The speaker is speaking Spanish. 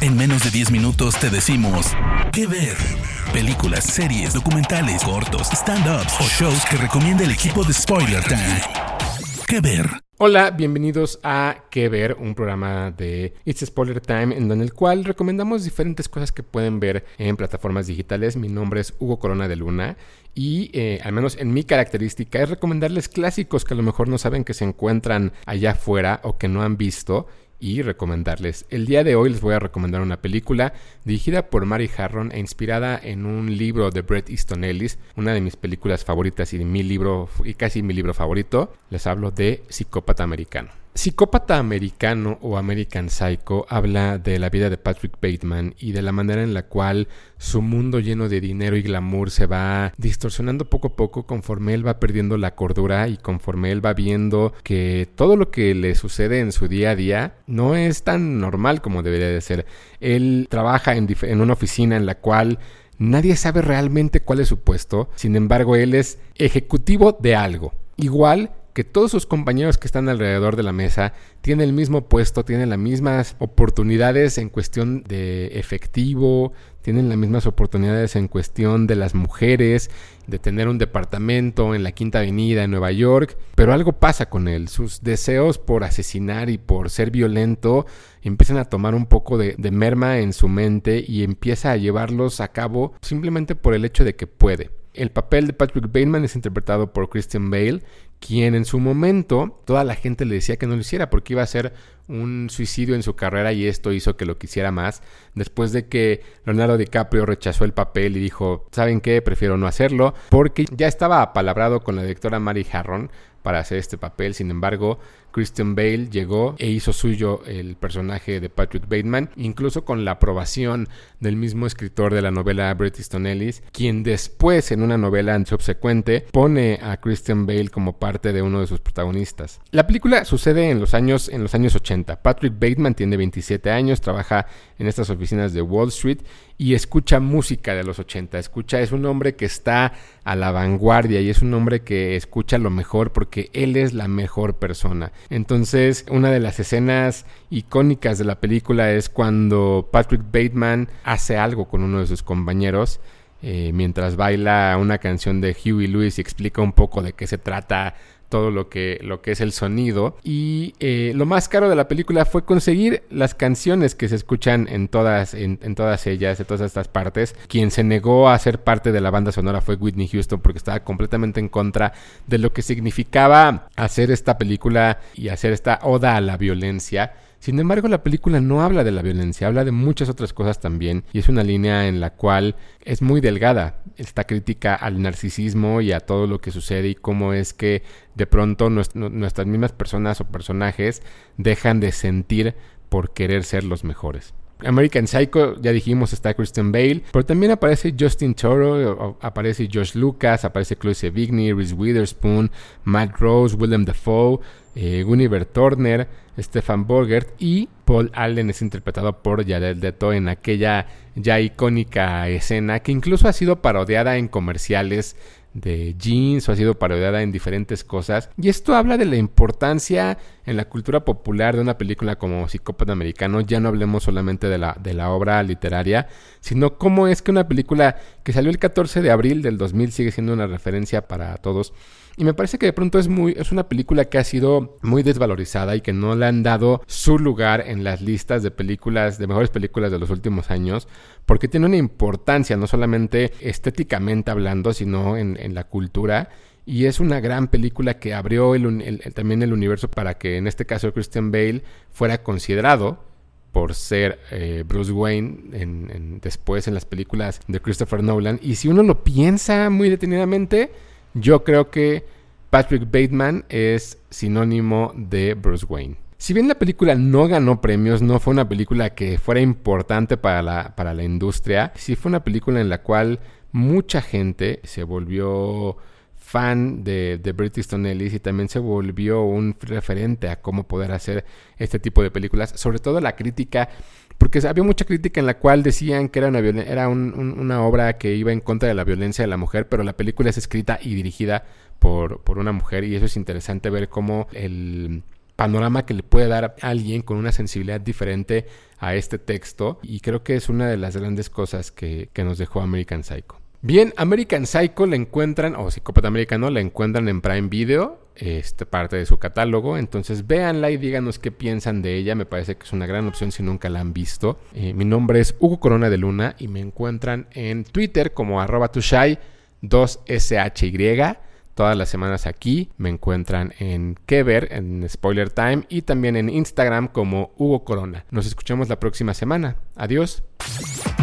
En menos de 10 minutos te decimos qué ver. Películas, series, documentales, cortos, stand-ups o shows que recomienda el equipo de Spoiler Time. ¿Qué ver? Hola, bienvenidos a Que Ver, un programa de It's Spoiler Time en el cual recomendamos diferentes cosas que pueden ver en plataformas digitales. Mi nombre es Hugo Corona de Luna y eh, al menos en mi característica es recomendarles clásicos que a lo mejor no saben que se encuentran allá afuera o que no han visto y recomendarles. El día de hoy les voy a recomendar una película dirigida por Mary Harron e inspirada en un libro de Bret Easton Ellis, una de mis películas favoritas y mi libro y casi mi libro favorito. Les hablo de Psicópata Americano. Psicópata Americano o American Psycho habla de la vida de Patrick Bateman y de la manera en la cual su mundo lleno de dinero y glamour se va distorsionando poco a poco conforme él va perdiendo la cordura y conforme él va viendo que todo lo que le sucede en su día a día no es tan normal como debería de ser. Él trabaja en, en una oficina en la cual nadie sabe realmente cuál es su puesto, sin embargo él es ejecutivo de algo. Igual que todos sus compañeros que están alrededor de la mesa tienen el mismo puesto, tienen las mismas oportunidades en cuestión de efectivo, tienen las mismas oportunidades en cuestión de las mujeres, de tener un departamento en la Quinta Avenida en Nueva York, pero algo pasa con él, sus deseos por asesinar y por ser violento empiezan a tomar un poco de, de merma en su mente y empieza a llevarlos a cabo simplemente por el hecho de que puede. El papel de Patrick Bateman es interpretado por Christian Bale, quien en su momento toda la gente le decía que no lo hiciera porque iba a ser un suicidio en su carrera y esto hizo que lo quisiera más. Después de que Leonardo DiCaprio rechazó el papel y dijo, ¿saben qué? Prefiero no hacerlo porque ya estaba apalabrado con la directora Mary Harron para hacer este papel. Sin embargo, Christian Bale llegó e hizo suyo el personaje de Patrick Bateman, incluso con la aprobación del mismo escritor de la novela Bret Easton Ellis, quien después en una novela subsecuente pone a Christian Bale como parte de uno de sus protagonistas. La película sucede en los años en los años 80. Patrick Bateman tiene 27 años, trabaja en estas oficinas de Wall Street y escucha música de los 80. Escucha, es un hombre que está a la vanguardia y es un hombre que escucha lo mejor porque él es la mejor persona. Entonces, una de las escenas icónicas de la película es cuando Patrick Bateman hace algo con uno de sus compañeros. Eh, mientras baila una canción de Huey Lewis y explica un poco de qué se trata todo lo que, lo que es el sonido. Y eh, lo más caro de la película fue conseguir las canciones que se escuchan en todas, en, todas ellas, en todas estas partes. Quien se negó a ser parte de la banda sonora fue Whitney Houston porque estaba completamente en contra de lo que significaba hacer esta película y hacer esta oda a la violencia. Sin embargo, la película no habla de la violencia, habla de muchas otras cosas también, y es una línea en la cual es muy delgada esta crítica al narcisismo y a todo lo que sucede y cómo es que de pronto nuestras mismas personas o personajes dejan de sentir por querer ser los mejores. American Psycho, ya dijimos, está Christian Bale, pero también aparece Justin Toro, aparece Josh Lucas, aparece Chloe Sevigny, Reese Witherspoon, Matt Rose, Willem Dafoe, eh, Turner, Stefan Borgert y Paul Allen es interpretado por Jared Leto en aquella ya icónica escena que incluso ha sido parodiada en comerciales de jeans o ha sido parodiada en diferentes cosas. Y esto habla de la importancia en la cultura popular de una película como Psicópata Americano. Ya no hablemos solamente de la, de la obra literaria, sino cómo es que una película que salió el 14 de abril del 2000 sigue siendo una referencia para todos. Y me parece que de pronto es muy es una película que ha sido muy desvalorizada y que no le han dado su lugar en las listas de películas de mejores películas de los últimos años porque tiene una importancia no solamente estéticamente hablando sino en, en la cultura y es una gran película que abrió el, también el universo para que en este caso Christian Bale fuera considerado por ser eh, Bruce Wayne en, después en las películas de Christopher Nolan. Y si uno lo piensa muy detenidamente, yo creo que Patrick Bateman es sinónimo de Bruce Wayne. Si bien la película no ganó premios, no fue una película que fuera importante para la, para la industria, sí fue una película en la cual mucha gente se volvió fan de, de Easton Ellis y también se volvió un referente a cómo poder hacer este tipo de películas, sobre todo la crítica porque había mucha crítica en la cual decían que era una, era una obra que iba en contra de la violencia de la mujer, pero la película es escrita y dirigida por, por una mujer y eso es interesante ver cómo el panorama que le puede dar alguien con una sensibilidad diferente a este texto y creo que es una de las grandes cosas que, que nos dejó American Psycho. Bien, American Psycho la encuentran, o Psicópata Americano, la encuentran en Prime Video, este, parte de su catálogo. Entonces véanla y díganos qué piensan de ella. Me parece que es una gran opción si nunca la han visto. Eh, mi nombre es Hugo Corona de Luna y me encuentran en Twitter como arroba tushai 2SHY. Todas las semanas aquí me encuentran en Kever, en Spoiler Time y también en Instagram como Hugo Corona. Nos escuchamos la próxima semana. Adiós.